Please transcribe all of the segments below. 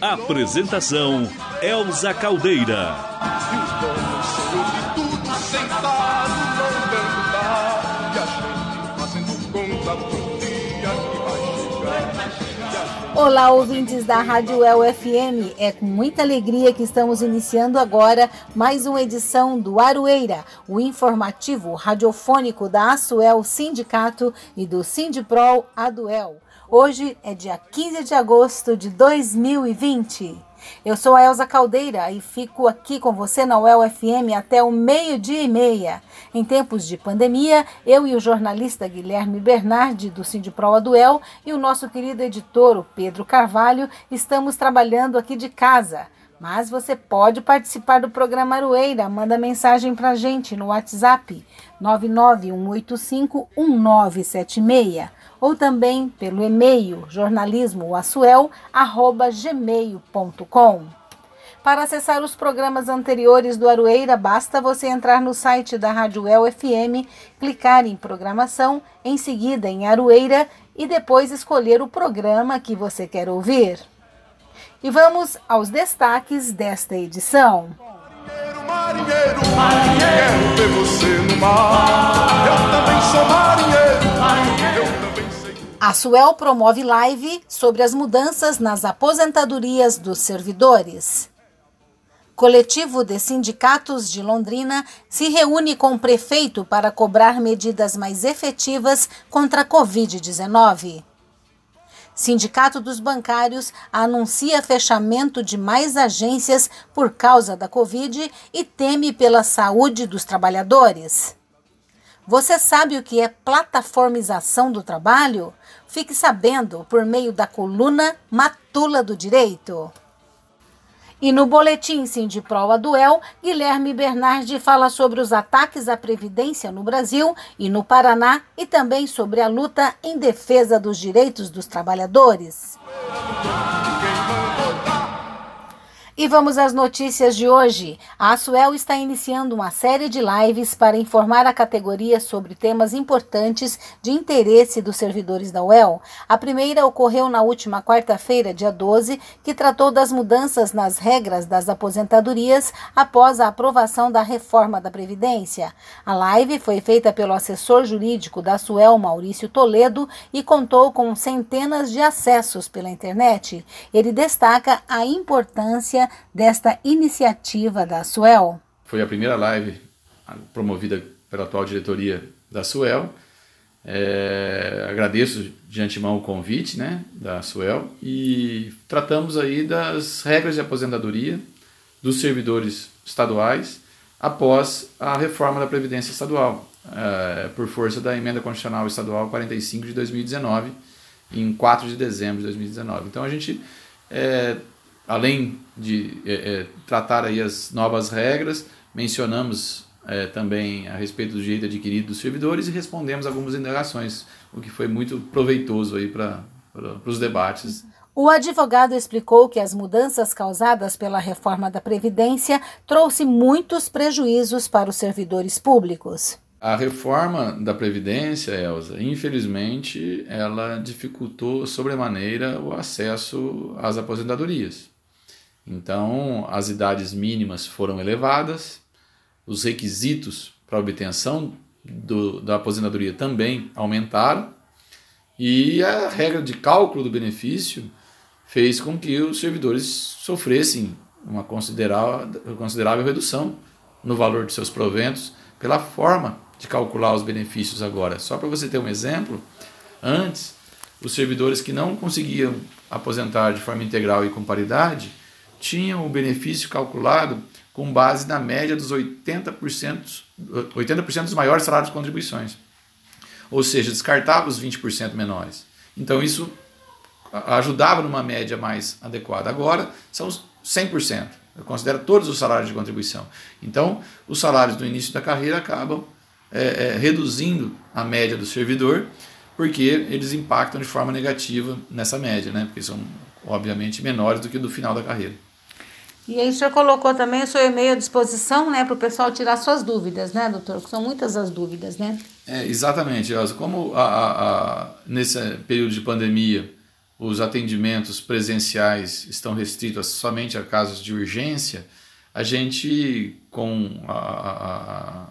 Apresentação Elza Caldeira. Olá, ouvintes da Rádio El FM. É com muita alegria que estamos iniciando agora mais uma edição do Aroeira, o informativo radiofônico da Asuel Sindicato e do Sindiprol Aduel. Hoje é dia 15 de agosto de 2020. Eu sou a Elza Caldeira e fico aqui com você na UEL FM até o meio-dia e meia. Em tempos de pandemia, eu e o jornalista Guilherme Bernardi, do Sindipro Aduel, e o nosso querido editor, o Pedro Carvalho, estamos trabalhando aqui de casa. Mas você pode participar do programa Aroeira. Manda mensagem para gente no WhatsApp 991851976 ou também pelo e-mail jornalismoaçuel.gmail.com. Para acessar os programas anteriores do Aroeira, basta você entrar no site da Rádio El FM, clicar em programação, em seguida em Aroeira e depois escolher o programa que você quer ouvir. E vamos aos destaques desta edição. Marinheiro, marinheiro, quero ver você no mar. Eu também sou marinheiro, eu também sei. A Suel promove live sobre as mudanças nas aposentadorias dos servidores. Coletivo de Sindicatos de Londrina se reúne com o prefeito para cobrar medidas mais efetivas contra a Covid-19. Sindicato dos Bancários anuncia fechamento de mais agências por causa da Covid e teme pela saúde dos trabalhadores. Você sabe o que é plataformização do trabalho? Fique sabendo por meio da coluna Matula do Direito. E no boletim Sindiprova Duel, Guilherme Bernardi fala sobre os ataques à Previdência no Brasil e no Paraná e também sobre a luta em defesa dos direitos dos trabalhadores. E vamos às notícias de hoje. A Asuel está iniciando uma série de lives para informar a categoria sobre temas importantes de interesse dos servidores da UEL. A primeira ocorreu na última quarta-feira, dia 12, que tratou das mudanças nas regras das aposentadorias após a aprovação da reforma da Previdência. A live foi feita pelo assessor jurídico da Asuel, Maurício Toledo, e contou com centenas de acessos pela internet. Ele destaca a importância desta iniciativa da Suel. Foi a primeira live promovida pela atual diretoria da Suel. É, agradeço de antemão o convite né, da Suel e tratamos aí das regras de aposentadoria dos servidores estaduais após a reforma da Previdência Estadual, é, por força da Emenda Constitucional Estadual 45 de 2019, em 4 de dezembro de 2019. Então a gente é, além de é, é, tratar aí as novas regras, mencionamos é, também a respeito do direito adquirido dos servidores e respondemos algumas indagações, o que foi muito proveitoso aí para os debates. O advogado explicou que as mudanças causadas pela reforma da Previdência trouxe muitos prejuízos para os servidores públicos. A reforma da Previdência, Elza, infelizmente, ela dificultou sobremaneira o acesso às aposentadorias. Então, as idades mínimas foram elevadas, os requisitos para obtenção do, da aposentadoria também aumentaram, e a regra de cálculo do benefício fez com que os servidores sofressem uma considerável, considerável redução no valor de seus proventos pela forma de calcular os benefícios agora. Só para você ter um exemplo, antes, os servidores que não conseguiam aposentar de forma integral e com paridade tinham o benefício calculado com base na média dos 80%, 80% dos maiores salários de contribuições. Ou seja, descartava os 20% menores. Então isso ajudava numa média mais adequada. Agora são 100%. Eu considero todos os salários de contribuição. Então, os salários do início da carreira acabam é, é, reduzindo a média do servidor, porque eles impactam de forma negativa nessa média, né? porque são, obviamente, menores do que do final da carreira. E aí o senhor colocou também o seu e-mail à disposição, né, para o pessoal tirar suas dúvidas, né, doutor? São muitas as dúvidas, né? É, exatamente. Como a, a, a, nesse período de pandemia os atendimentos presenciais estão restritos somente a casos de urgência, a gente, com a,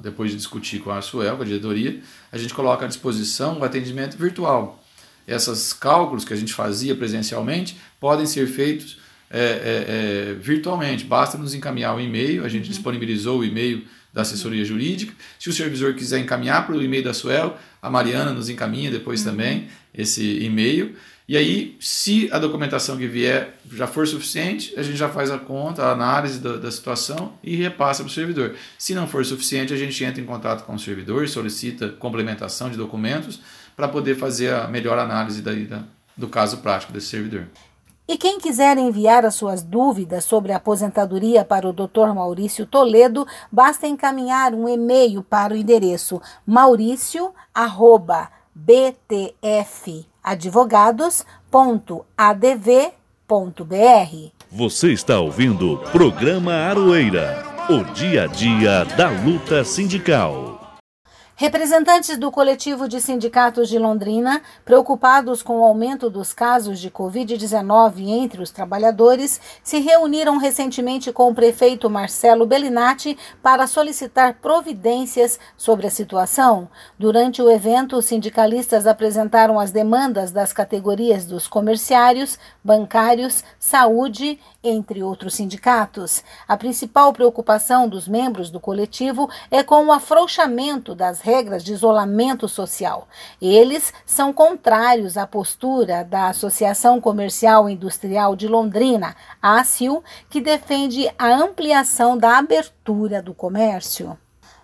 depois de discutir com a Suel, com a diretoria, a gente coloca à disposição o atendimento virtual. Esses cálculos que a gente fazia presencialmente podem ser feitos é, é, é, virtualmente. Basta nos encaminhar o e-mail, a gente uhum. disponibilizou o e-mail da assessoria jurídica. Se o supervisor quiser encaminhar para o e-mail da Suel, a Mariana nos encaminha depois uhum. também esse e-mail. E aí, se a documentação que vier já for suficiente, a gente já faz a conta, a análise da, da situação e repassa para o servidor. Se não for suficiente, a gente entra em contato com o servidor, solicita complementação de documentos para poder fazer a melhor análise da, do caso prático desse servidor. E quem quiser enviar as suas dúvidas sobre a aposentadoria para o Dr. Maurício Toledo, basta encaminhar um e-mail para o endereço maurício@btfadvogados.adv.br. Você está ouvindo o programa Aroeira, o dia a dia da luta sindical. Representantes do coletivo de sindicatos de Londrina, preocupados com o aumento dos casos de Covid-19 entre os trabalhadores, se reuniram recentemente com o prefeito Marcelo Bellinati para solicitar providências sobre a situação. Durante o evento, os sindicalistas apresentaram as demandas das categorias dos comerciários, bancários, saúde entre outros sindicatos. A principal preocupação dos membros do coletivo é com o afrouxamento das regras de isolamento social. Eles são contrários à postura da Associação Comercial e Industrial de Londrina, a ACIL, que defende a ampliação da abertura do comércio.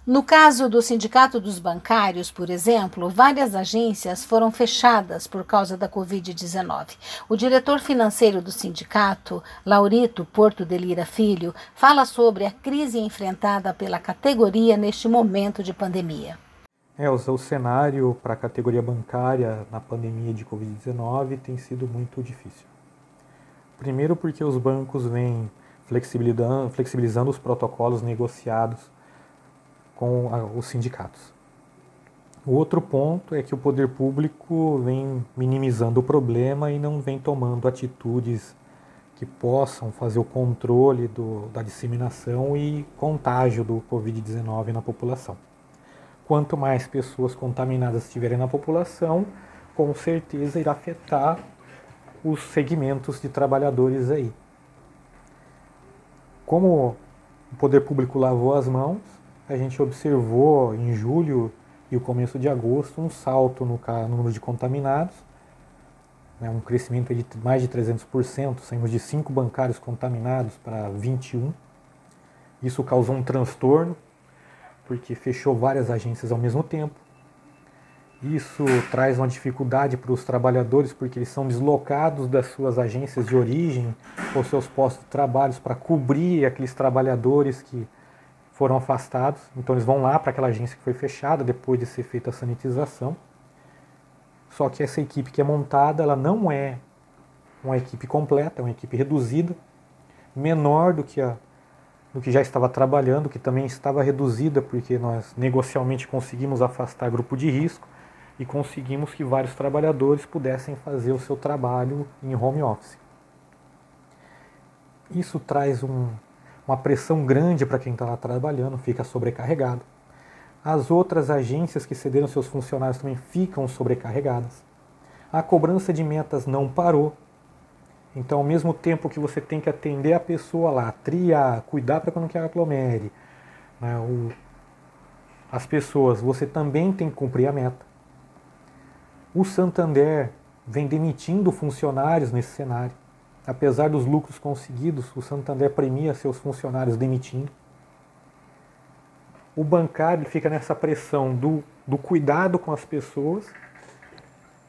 No caso do Sindicato dos Bancários, por exemplo, várias agências foram fechadas por causa da Covid-19. O diretor financeiro do sindicato, Laurito Porto de Lira Filho, fala sobre a crise enfrentada pela categoria neste momento de pandemia. É, o cenário para a categoria bancária na pandemia de Covid-19 tem sido muito difícil. Primeiro, porque os bancos vêm flexibilizando, flexibilizando os protocolos negociados com os sindicatos. O outro ponto é que o poder público vem minimizando o problema e não vem tomando atitudes que possam fazer o controle do, da disseminação e contágio do Covid-19 na população. Quanto mais pessoas contaminadas estiverem na população, com certeza irá afetar os segmentos de trabalhadores aí. Como o poder público lavou as mãos, a gente observou em julho e o começo de agosto um salto no número de contaminados, né, um crescimento de mais de 300%, saímos de 5 bancários contaminados para 21. Isso causou um transtorno, porque fechou várias agências ao mesmo tempo. Isso traz uma dificuldade para os trabalhadores, porque eles são deslocados das suas agências de origem ou seus postos de trabalho para cobrir aqueles trabalhadores que foram afastados, então eles vão lá para aquela agência que foi fechada depois de ser feita a sanitização. Só que essa equipe que é montada, ela não é uma equipe completa, é uma equipe reduzida, menor do que a do que já estava trabalhando, que também estava reduzida porque nós negocialmente conseguimos afastar grupo de risco e conseguimos que vários trabalhadores pudessem fazer o seu trabalho em home office. Isso traz um, uma pressão grande para quem está lá trabalhando, fica sobrecarregado. As outras agências que cederam seus funcionários também ficam sobrecarregadas. A cobrança de metas não parou. Então, ao mesmo tempo que você tem que atender a pessoa lá, triar, cuidar para que não quer aglomere, né, o, as pessoas, você também tem que cumprir a meta. O Santander vem demitindo funcionários nesse cenário. Apesar dos lucros conseguidos, o Santander premia seus funcionários demitindo. O bancário fica nessa pressão do, do cuidado com as pessoas,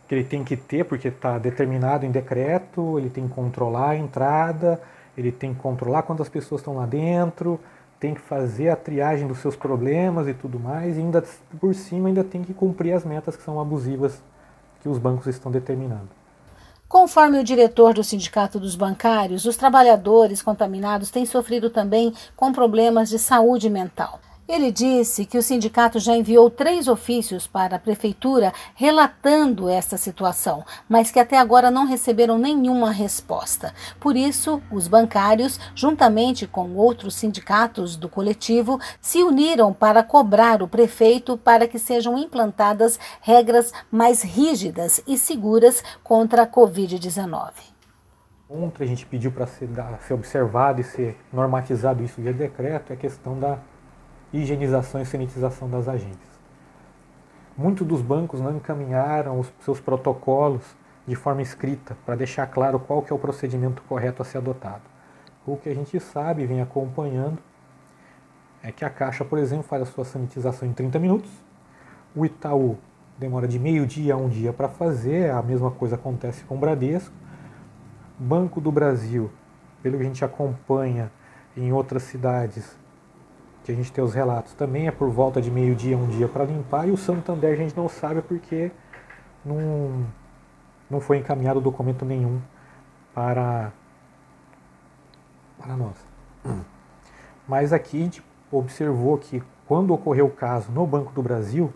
que ele tem que ter, porque está determinado em decreto, ele tem que controlar a entrada, ele tem que controlar quantas pessoas estão lá dentro, tem que fazer a triagem dos seus problemas e tudo mais, e ainda por cima ainda tem que cumprir as metas que são abusivas que os bancos estão determinando. Conforme o diretor do Sindicato dos Bancários, os trabalhadores contaminados têm sofrido também com problemas de saúde mental. Ele disse que o sindicato já enviou três ofícios para a prefeitura relatando essa situação, mas que até agora não receberam nenhuma resposta. Por isso, os bancários, juntamente com outros sindicatos do coletivo, se uniram para cobrar o prefeito para que sejam implantadas regras mais rígidas e seguras contra a Covid-19. Ontem a gente pediu para ser, ser observado e ser normatizado isso via decreto é a questão da higienização e sanitização das agências. Muitos dos bancos não encaminharam os seus protocolos de forma escrita para deixar claro qual que é o procedimento correto a ser adotado. O que a gente sabe e vem acompanhando é que a Caixa, por exemplo, faz a sua sanitização em 30 minutos, o Itaú demora de meio-dia a um dia para fazer, a mesma coisa acontece com o Bradesco. Banco do Brasil, pelo que a gente acompanha em outras cidades, que a gente tem os relatos, também é por volta de meio-dia, um dia para limpar, e o Santander a gente não sabe porque não, não foi encaminhado documento nenhum para, para nós. Mas aqui a gente observou que quando ocorreu o caso no Banco do Brasil,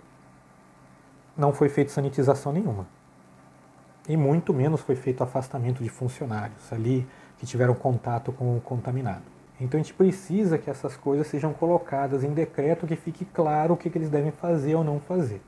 não foi feita sanitização nenhuma. E muito menos foi feito afastamento de funcionários ali que tiveram contato com o contaminado. Então a gente precisa que essas coisas sejam colocadas em decreto que fique claro o que, que eles devem fazer ou não fazer.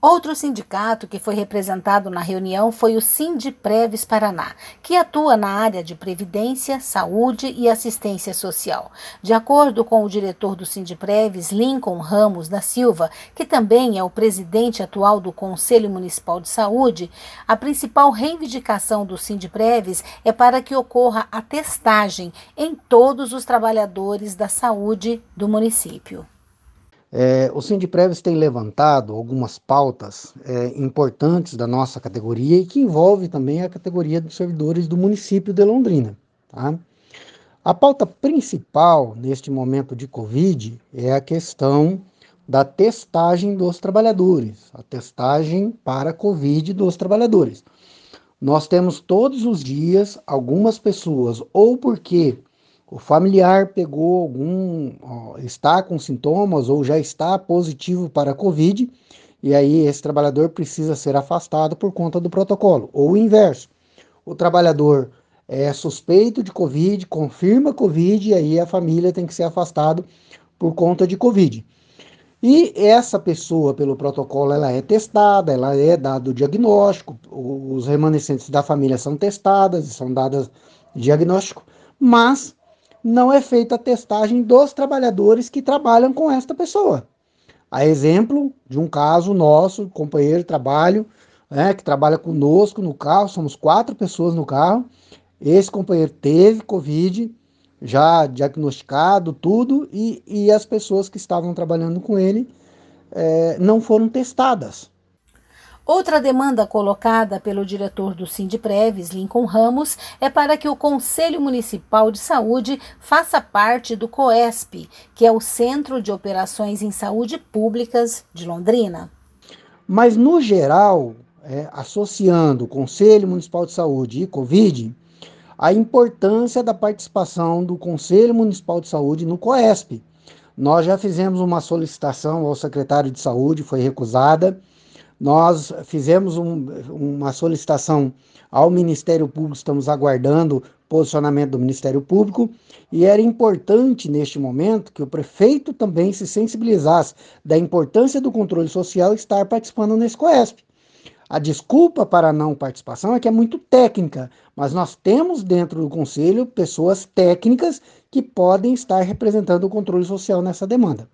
Outro sindicato que foi representado na reunião foi o Sindpreves Paraná, que atua na área de previdência, saúde e assistência social. De acordo com o diretor do Sindpreves, Lincoln Ramos da Silva, que também é o presidente atual do Conselho Municipal de Saúde, a principal reivindicação do Sindpreves é para que ocorra a testagem em todos os trabalhadores da saúde do município. É, o Sindiprévios tem levantado algumas pautas é, importantes da nossa categoria e que envolve também a categoria dos servidores do município de Londrina. Tá? A pauta principal neste momento de Covid é a questão da testagem dos trabalhadores, a testagem para Covid dos trabalhadores. Nós temos todos os dias algumas pessoas, ou porque o familiar pegou algum, ó, está com sintomas ou já está positivo para a Covid, e aí esse trabalhador precisa ser afastado por conta do protocolo. Ou o inverso, o trabalhador é suspeito de Covid, confirma Covid, e aí a família tem que ser afastado por conta de Covid. E essa pessoa, pelo protocolo, ela é testada, ela é dado o diagnóstico, os remanescentes da família são testadas, são dadas diagnóstico, mas não é feita a testagem dos trabalhadores que trabalham com esta pessoa. A exemplo de um caso nosso, companheiro de trabalho, né, que trabalha conosco no carro, somos quatro pessoas no carro. Esse companheiro teve Covid, já diagnosticado, tudo, e, e as pessoas que estavam trabalhando com ele é, não foram testadas. Outra demanda colocada pelo diretor do Sindpreves, Lincoln Ramos, é para que o Conselho Municipal de Saúde faça parte do COESP, que é o Centro de Operações em Saúde Públicas de Londrina. Mas, no geral, é, associando o Conselho Municipal de Saúde e Covid, a importância da participação do Conselho Municipal de Saúde no COESP. Nós já fizemos uma solicitação ao secretário de Saúde, foi recusada nós fizemos um, uma solicitação ao Ministério Público, estamos aguardando posicionamento do Ministério Público, e era importante neste momento que o prefeito também se sensibilizasse da importância do controle social estar participando nesse COESP. A desculpa para a não participação é que é muito técnica, mas nós temos dentro do Conselho pessoas técnicas que podem estar representando o controle social nessa demanda.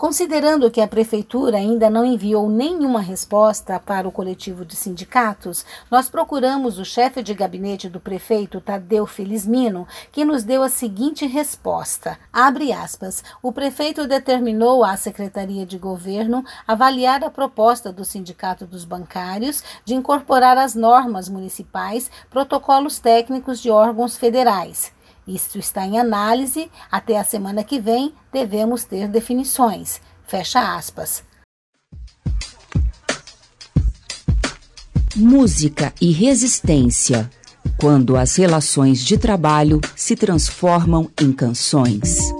Considerando que a Prefeitura ainda não enviou nenhuma resposta para o coletivo de sindicatos, nós procuramos o chefe de gabinete do prefeito, Tadeu Felizmino, que nos deu a seguinte resposta. Abre aspas. O prefeito determinou à Secretaria de Governo avaliar a proposta do Sindicato dos Bancários de incorporar às normas municipais protocolos técnicos de órgãos federais Isto está em análise. Até a semana que vem devemos ter definições. Fecha aspas. Música e resistência. Quando as relações de trabalho se transformam em canções.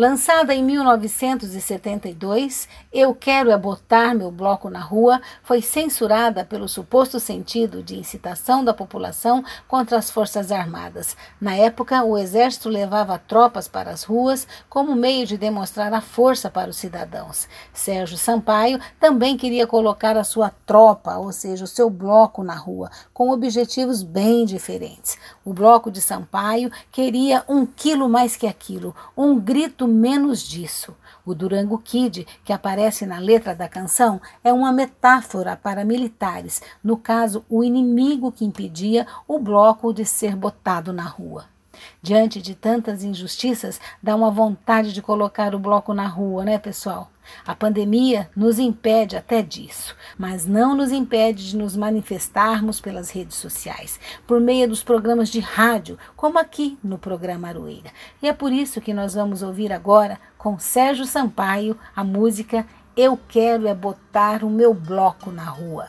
Lançada em 1972, Eu Quero É Botar Meu Bloco na Rua foi censurada pelo suposto sentido de incitação da população contra as Forças Armadas. Na época, o Exército levava tropas para as ruas como meio de demonstrar a força para os cidadãos. Sérgio Sampaio também queria colocar a sua tropa, ou seja, o seu bloco na rua, com objetivos bem diferentes. O bloco de Sampaio queria um quilo mais que aquilo, um grito menos disso. O Durango Kid, que aparece na letra da canção, é uma metáfora para militares, no caso, o inimigo que impedia o bloco de ser botado na rua. Diante de tantas injustiças, dá uma vontade de colocar o bloco na rua, né, pessoal? A pandemia nos impede até disso, mas não nos impede de nos manifestarmos pelas redes sociais, por meio dos programas de rádio, como aqui no programa Aroeira. E é por isso que nós vamos ouvir agora, com Sérgio Sampaio, a música Eu Quero é Botar o Meu Bloco na Rua.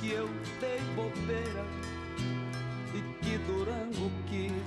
que eu dei bobeira. E que Durango Kid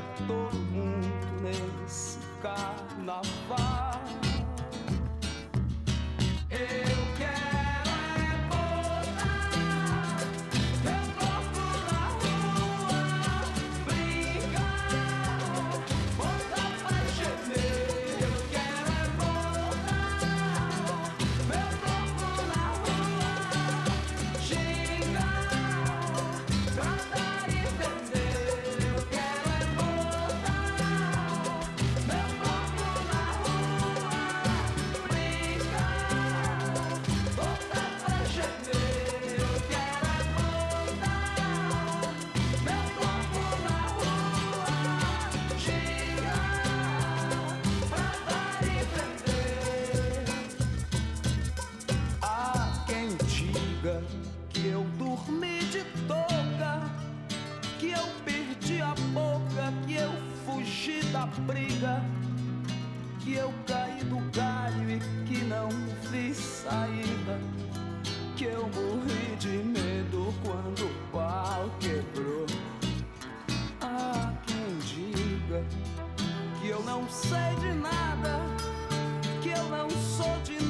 É todo mundo nesse carnaval. fugi da briga, que eu caí do galho e que não vi saída, que eu morri de medo quando o pau quebrou. Ah, quem diga que eu não sei de nada, que eu não sou de nada.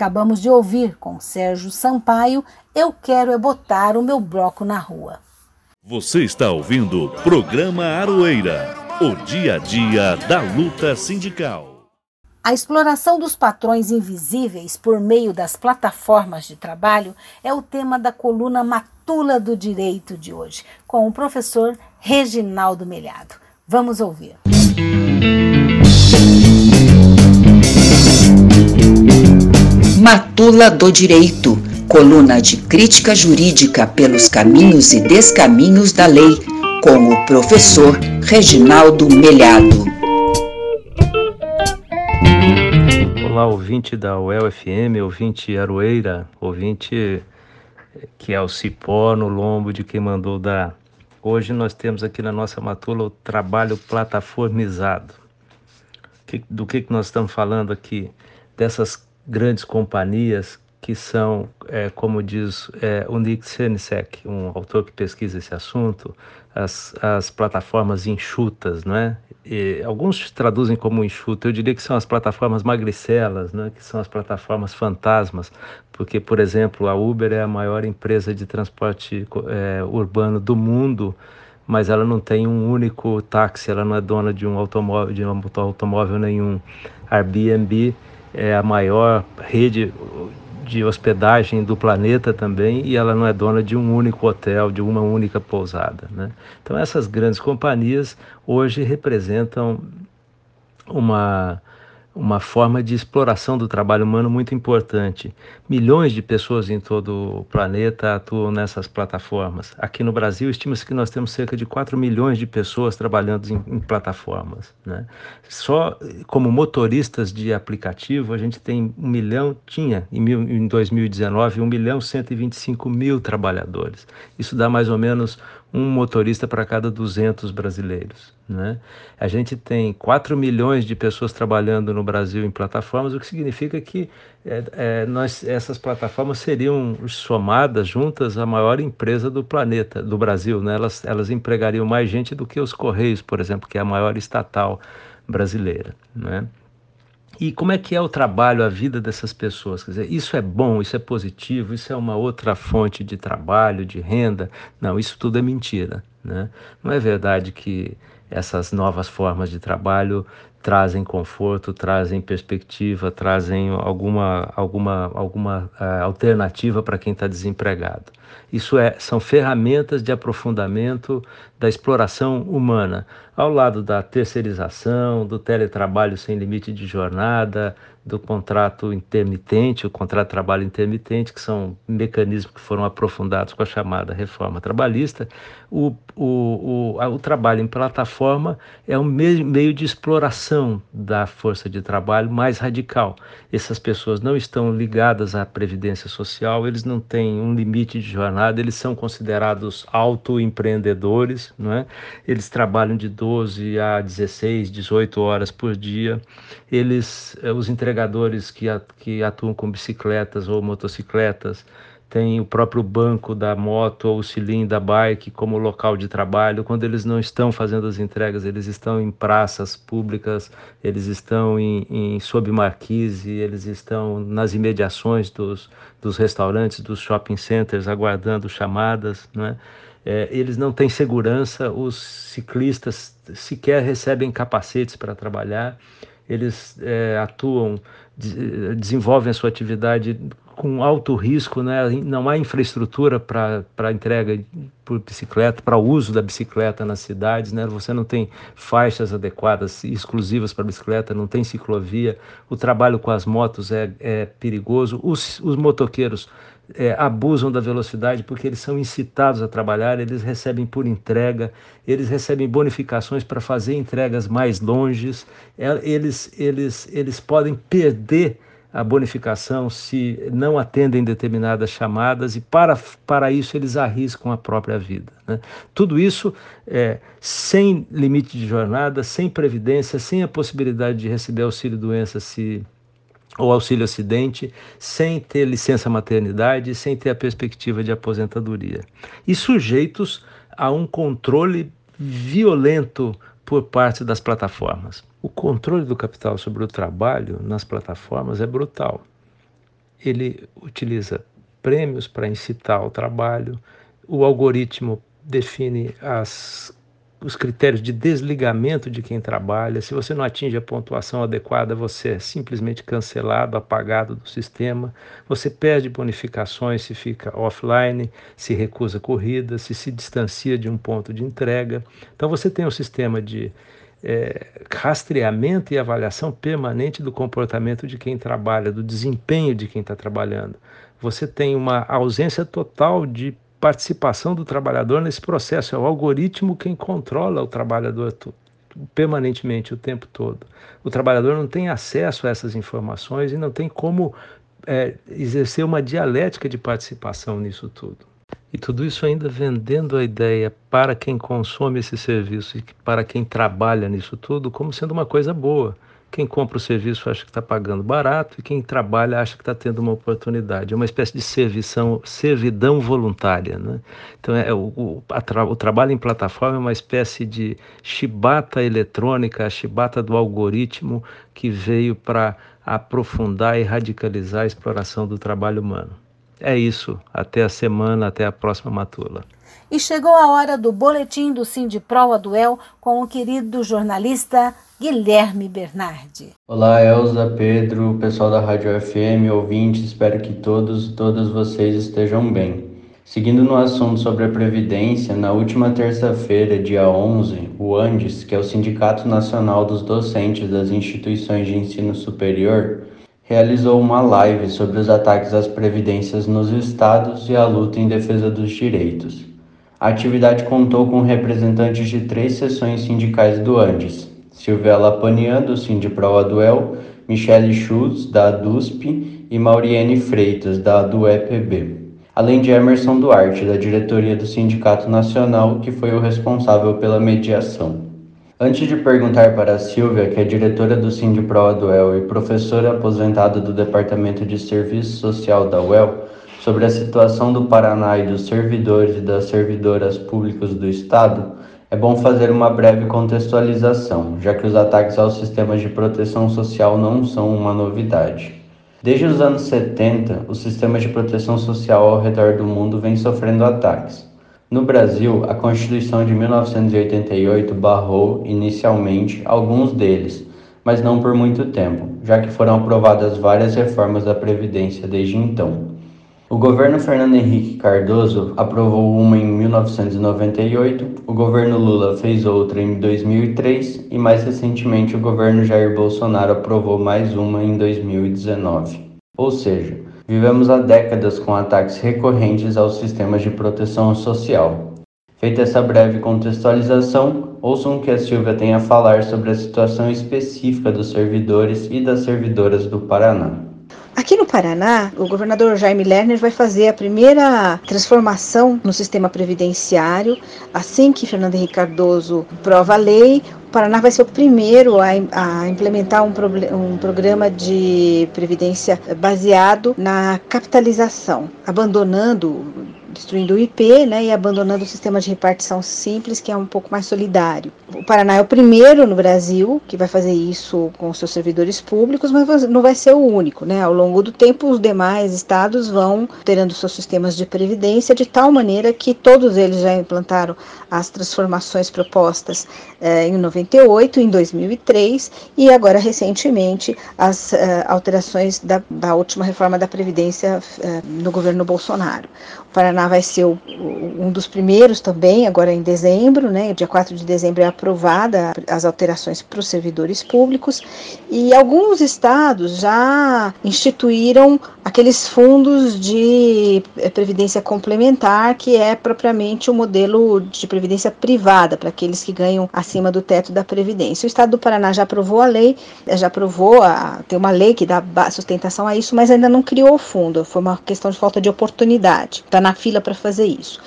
Acabamos de ouvir com Sérgio Sampaio Eu Quero É Botar o Meu Bloco na Rua. Você está ouvindo o programa Aroeira, o dia a dia da luta sindical. A exploração dos patrões invisíveis por meio das plataformas de trabalho é o tema da coluna Matula do Direito de hoje, com o professor Reginaldo Melhado. Vamos ouvir. Matula do Direito, coluna de crítica jurídica pelos caminhos e descaminhos da lei, com o professor Reginaldo Melhado. Olá, ouvinte da UEL-FM, ouvinte Aroeira, ouvinte que é o cipó no lombo de quem mandou dar. Hoje nós temos aqui na nossa matula o trabalho plataformizado. do que, que nós estamos falando aqui? Dessas grandes companhias que são, é, como diz é, o Nick Senisek, um autor que pesquisa esse assunto, as, as plataformas enxutas, não é? E alguns traduzem como enxuta, eu diria que são as plataformas magricelas, né? que são as plataformas fantasmas, porque, por exemplo, a Uber é a maior empresa de transporte é, urbano do mundo, mas ela não tem um único táxi, ela não é dona de um automóvel, de um automóvel nenhum. Airbnb é a maior rede de hospedagem do planeta também e ela não é dona de um único hotel, de uma única pousada. Né? Então, essas grandes companhias hoje representam uma uma forma de exploração do trabalho humano muito importante. Milhões de pessoas em todo o planeta atuam nessas plataformas. Aqui no Brasil, estima-se que nós temos cerca de 4 milhões de pessoas trabalhando em, em plataformas. Né? Só como motoristas de aplicativo, a gente tem um milhão, tinha em, mil, em 2019, 1 milhão 125 mil trabalhadores. Isso dá mais ou menos um motorista para cada 200 brasileiros. Né? A gente tem 4 milhões de pessoas trabalhando no Brasil em plataformas, o que significa que é, é, nós, essas plataformas seriam somadas juntas a maior empresa do planeta, do Brasil. Né? Elas, elas empregariam mais gente do que os Correios, por exemplo, que é a maior estatal brasileira. Né? E como é que é o trabalho, a vida dessas pessoas? Quer dizer, isso é bom, isso é positivo, isso é uma outra fonte de trabalho, de renda? Não, isso tudo é mentira. Né? Não é verdade que essas novas formas de trabalho trazem conforto, trazem perspectiva, trazem alguma, alguma, alguma uh, alternativa para quem está desempregado. Isso é, são ferramentas de aprofundamento da exploração humana, ao lado da terceirização, do teletrabalho sem limite de jornada, do contrato intermitente, o contrato de trabalho intermitente, que são mecanismos que foram aprofundados com a chamada reforma trabalhista, o, o, o, o trabalho em plataforma é um meio, meio de exploração da força de trabalho mais radical. Essas pessoas não estão ligadas à previdência social, eles não têm um limite de jornada, eles são considerados autoempreendedores, não é? eles trabalham de 12 a 16, 18 horas por dia, eles, eh, os entregadores que, que atuam com bicicletas ou motocicletas, tem o próprio banco da moto ou o cilindro da bike como local de trabalho. Quando eles não estão fazendo as entregas, eles estão em praças públicas, eles estão em, em sob marquise, eles estão nas imediações dos, dos restaurantes, dos shopping centers, aguardando chamadas, né? É, eles não têm segurança, os ciclistas sequer recebem capacetes para trabalhar, eles é, atuam, de, desenvolvem a sua atividade com alto risco, né? não há infraestrutura para entrega por bicicleta, para uso da bicicleta nas cidades, né? você não tem faixas adequadas, exclusivas para bicicleta, não tem ciclovia, o trabalho com as motos é, é perigoso, os, os motoqueiros é, abusam da velocidade porque eles são incitados a trabalhar, eles recebem por entrega, eles recebem bonificações para fazer entregas mais longes, é, eles, eles, eles podem perder a bonificação se não atendem determinadas chamadas e para, para isso eles arriscam a própria vida. Né? Tudo isso é, sem limite de jornada, sem previdência, sem a possibilidade de receber auxílio-doença se ou auxílio acidente, sem ter licença maternidade, sem ter a perspectiva de aposentadoria. E sujeitos a um controle violento por parte das plataformas. O controle do capital sobre o trabalho nas plataformas é brutal. ele utiliza prêmios para incitar ao trabalho, o algoritmo define as os critérios de desligamento de quem trabalha. Se você não atinge a pontuação adequada, você é simplesmente cancelado, apagado do sistema. Você perde bonificações se fica offline, se recusa corrida, se se distancia de um ponto de entrega. Então você tem um sistema de é, rastreamento e avaliação permanente do comportamento de quem trabalha, do desempenho de quem está trabalhando. Você tem uma ausência total de participação do trabalhador nesse processo. É o algoritmo quem controla o trabalhador permanentemente, o tempo todo. O trabalhador não tem acesso a essas informações e não tem como é, exercer uma dialética de participação nisso tudo. E tudo isso ainda vendendo a ideia para quem consome esse serviço e para quem trabalha nisso tudo como sendo uma coisa boa. Quem compra o serviço acha que está pagando barato e quem trabalha acha que está tendo uma oportunidade. É uma espécie de servição, servidão voluntária. Né? Então, é, o, o, tra, o trabalho em plataforma é uma espécie de chibata eletrônica, a chibata do algoritmo que veio para aprofundar e radicalizar a exploração do trabalho humano. É isso. Até a semana, até a próxima matula. E chegou a hora do boletim do Sindipro Duel com o querido jornalista Guilherme Bernardi. Olá, Elza, Pedro, pessoal da Rádio FM, ouvintes, espero que todos e todas vocês estejam bem. Seguindo no assunto sobre a Previdência, na última terça-feira, dia 11, o ANDES, que é o Sindicato Nacional dos Docentes das Instituições de Ensino Superior, realizou uma live sobre os ataques às previdências nos estados e a luta em defesa dos direitos. A atividade contou com representantes de três seções sindicais do Andes: Silvia Lapanian, do Sindipro Aduel, Michele Schultz, da ADUSP e Mauriene Freitas, da ADUEPB, além de Emerson Duarte, da diretoria do Sindicato Nacional, que foi o responsável pela mediação. Antes de perguntar para a Silvia, que é diretora do Sindipro Aduel e professora aposentada do Departamento de Serviço Social da UEL, sobre a situação do Paraná e dos servidores e das servidoras públicas do Estado, é bom fazer uma breve contextualização, já que os ataques aos sistemas de proteção social não são uma novidade. Desde os anos 70, os sistemas de proteção social ao redor do mundo vêm sofrendo ataques. No Brasil, a Constituição de 1988 barrou, inicialmente, alguns deles, mas não por muito tempo, já que foram aprovadas várias reformas da Previdência desde então. O governo Fernando Henrique Cardoso aprovou uma em 1998, o governo Lula fez outra em 2003 e, mais recentemente, o governo Jair Bolsonaro aprovou mais uma em 2019. Ou seja, Vivemos há décadas com ataques recorrentes aos sistemas de proteção social. Feita essa breve contextualização, ouçam o que a Silvia tem a falar sobre a situação específica dos servidores e das servidoras do Paraná. Aqui no Paraná, o governador Jaime Lerner vai fazer a primeira transformação no sistema previdenciário. Assim que Fernando Henrique Cardoso prova a lei, Paraná vai ser o primeiro a, a implementar um, um, programa de previdência baseado na capitalização, abandonando destruindo o IP né, e abandonando o sistema de repartição simples, que é um pouco mais solidário. O Paraná é o primeiro no Brasil que vai fazer isso com seus servidores públicos, mas não vai ser o único. Né? Ao longo do tempo, os demais estados vão terando seus sistemas de previdência de tal maneira que todos eles já implantaram as transformações propostas eh, em 98, em 2003 e agora recentemente as eh, alterações da, da, última reforma da Previdência eh, no governo Bolsonaro. O Paraná vai ser o, um dos primeiros também, agora em dezembro, né, dia 4 de dezembro é aprovada as alterações para os servidores públicos e alguns estados já instituíram aqueles fundos de previdência complementar, que é propriamente o modelo de previdência privada, para aqueles que ganham acima do teto da Previdência. O Estado do Paraná já aprovou a lei, já aprovou, a, tem uma lei que dá sustentação a isso, mas ainda não criou o fundo, foi uma questão de falta de oportunidade. Está na fila para fazer isso.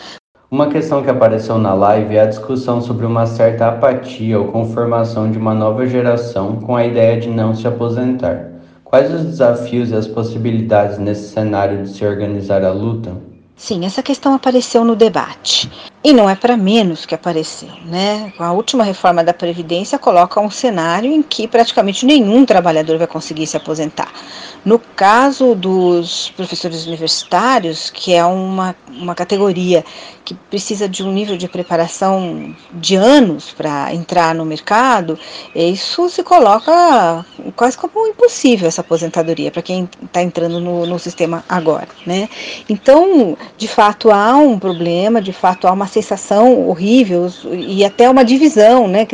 Uma questão que apareceu na live é a discussão sobre uma certa apatia ou conformação de uma nova geração com a ideia de não se aposentar. Quais os desafios e as possibilidades nesse cenário de se organizar a luta? Sim, essa questão apareceu no debate. E não é para menos que apareceu, né? A última reforma da Previdência coloca um cenário em que praticamente nenhum trabalhador vai conseguir se aposentar. No caso dos professores universitários, que é uma, uma categoria que precisa de um nível de preparação de anos para entrar no mercado, isso se coloca quase como impossível essa aposentadoria para quem está entrando no, no sistema agora, né? Então, de fato há um problema, de fato há uma sensação horrível e até uma divisão, né,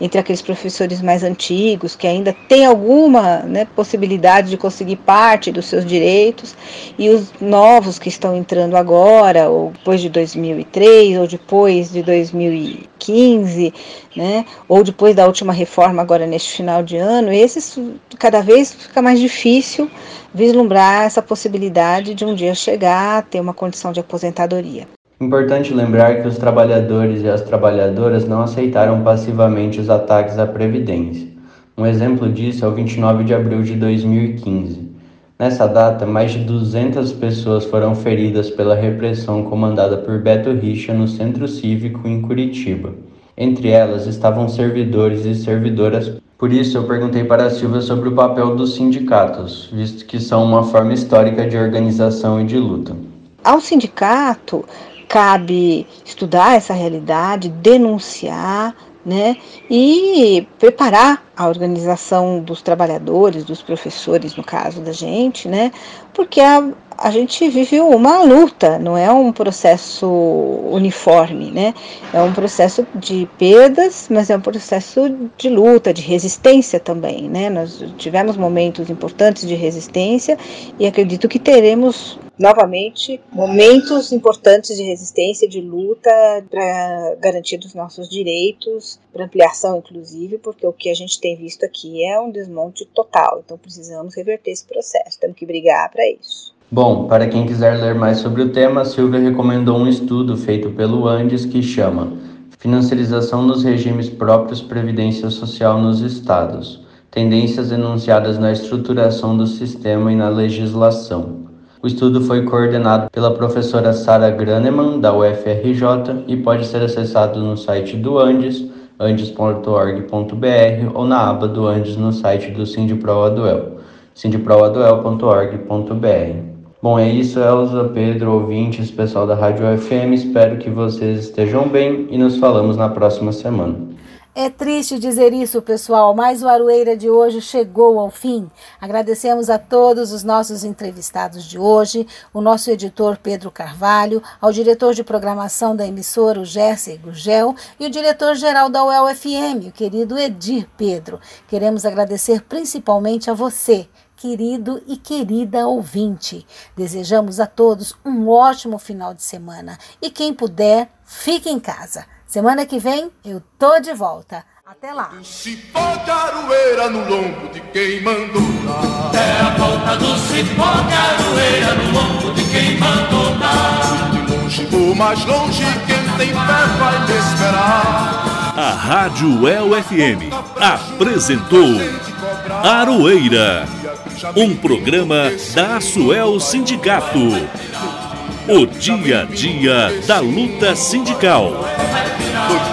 entre aqueles professores mais antigos que ainda têm alguma né, possibilidade de conseguir parte dos seus direitos e os novos que estão entrando agora ou depois de 2000 2003 ou depois de 2015, né, ou depois da última reforma agora neste final de ano, esses cada vez fica mais difícil vislumbrar essa possibilidade de um dia chegar a ter uma condição de aposentadoria. Importante lembrar que os trabalhadores e as trabalhadoras não aceitaram passivamente os ataques à Previdência. Um exemplo disso é o 29 de abril de 2015. Nessa data, mais de 200 pessoas foram feridas pela repressão comandada por Beto Richa no Centro Cívico em Curitiba. Entre elas estavam servidores e servidoras. Por isso, eu perguntei para a Silvia sobre o papel dos sindicatos, visto que são uma forma histórica de organização e de luta. Ao sindicato, cabe estudar essa realidade, denunciar, né? E preparar a organização dos trabalhadores, dos professores, no caso da gente, né? Porque a, a gente vive uma luta, não é um processo uniforme, né? É um processo de perdas, mas é um processo de luta, de resistência também, né? Nós tivemos momentos importantes de resistência e acredito que teremos novamente momentos importantes de resistência, de luta para garantir os nossos direitos, para ampliação inclusive, porque o que a gente tem visto aqui é um desmonte total. Então precisamos reverter esse processo, temos que brigar para isso. Bom, para quem quiser ler mais sobre o tema, Silvia recomendou um estudo feito pelo Andes que chama Financiarização dos regimes próprios Previdência Social nos Estados. Tendências enunciadas na estruturação do sistema e na legislação. O estudo foi coordenado pela professora Sara Graneman, da UFRJ, e pode ser acessado no site do Andes, andes.org.br ou na aba do Andes no site do Sindipro-Aduel, sindiproaduel.org.br. Bom, é isso, Elza, Pedro, ouvintes, pessoal da Rádio FM. Espero que vocês estejam bem e nos falamos na próxima semana. É triste dizer isso, pessoal, mas o Aroeira de hoje chegou ao fim. Agradecemos a todos os nossos entrevistados de hoje, o nosso editor Pedro Carvalho, ao diretor de programação da emissora, o Gerson Gugel, e o diretor-geral da UEL-FM, o querido Edir Pedro. Queremos agradecer principalmente a você querido e querida ouvinte. Desejamos a todos um ótimo final de semana e quem puder, fique em casa. Semana que vem eu tô de volta. Até lá. Cipó de aroeira no lombo de quem mandou dar. É a volta do cipó de aroeira no lombo de quem mandou dar. De longe ou mais longe, quem tem fé vai me esperar. A Rádio El FM apresentou Aroeira um programa da Suel Sindicato. O dia a dia da luta sindical. Noite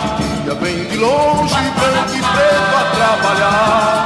e dia de longe, branco e preto a trabalhar.